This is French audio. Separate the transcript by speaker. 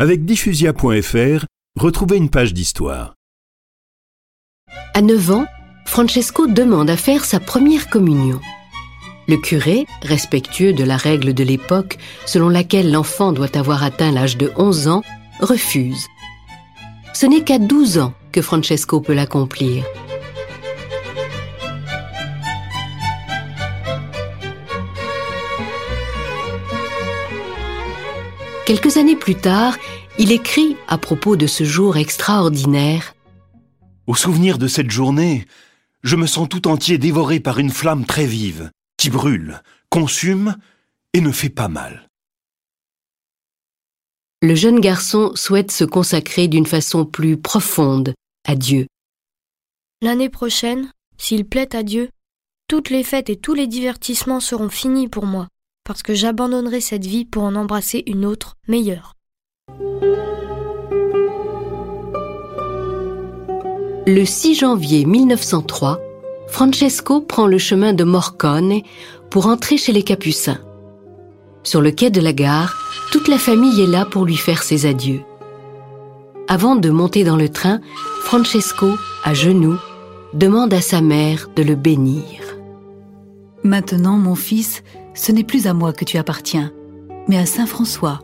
Speaker 1: Avec diffusia.fr, retrouvez une page d'histoire.
Speaker 2: À 9 ans, Francesco demande à faire sa première communion. Le curé, respectueux de la règle de l'époque selon laquelle l'enfant doit avoir atteint l'âge de 11 ans, refuse. Ce n'est qu'à 12 ans que Francesco peut l'accomplir. Quelques années plus tard, il écrit à propos de ce jour extraordinaire
Speaker 3: Au souvenir de cette journée, je me sens tout entier dévoré par une flamme très vive, qui brûle, consume et ne fait pas mal.
Speaker 2: Le jeune garçon souhaite se consacrer d'une façon plus profonde à Dieu.
Speaker 4: L'année prochaine, s'il plaît à Dieu, toutes les fêtes et tous les divertissements seront finis pour moi parce que j'abandonnerai cette vie pour en embrasser une autre, meilleure.
Speaker 2: Le 6 janvier 1903, Francesco prend le chemin de Morcone pour entrer chez les Capucins. Sur le quai de la gare, toute la famille est là pour lui faire ses adieux. Avant de monter dans le train, Francesco, à genoux, demande à sa mère de le bénir.
Speaker 5: Maintenant, mon fils, ce n'est plus à moi que tu appartiens, mais à Saint François,